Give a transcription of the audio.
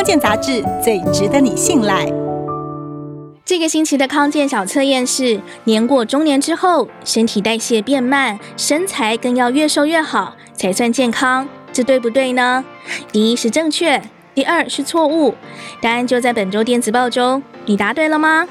康健杂志最值得你信赖。这个星期的康健小测验是年过中年之后身体代谢变慢身材更要越瘦越好才算健康这对不对呢？第一是正确第二是错误答案就在本周电子报中。你答对了吗？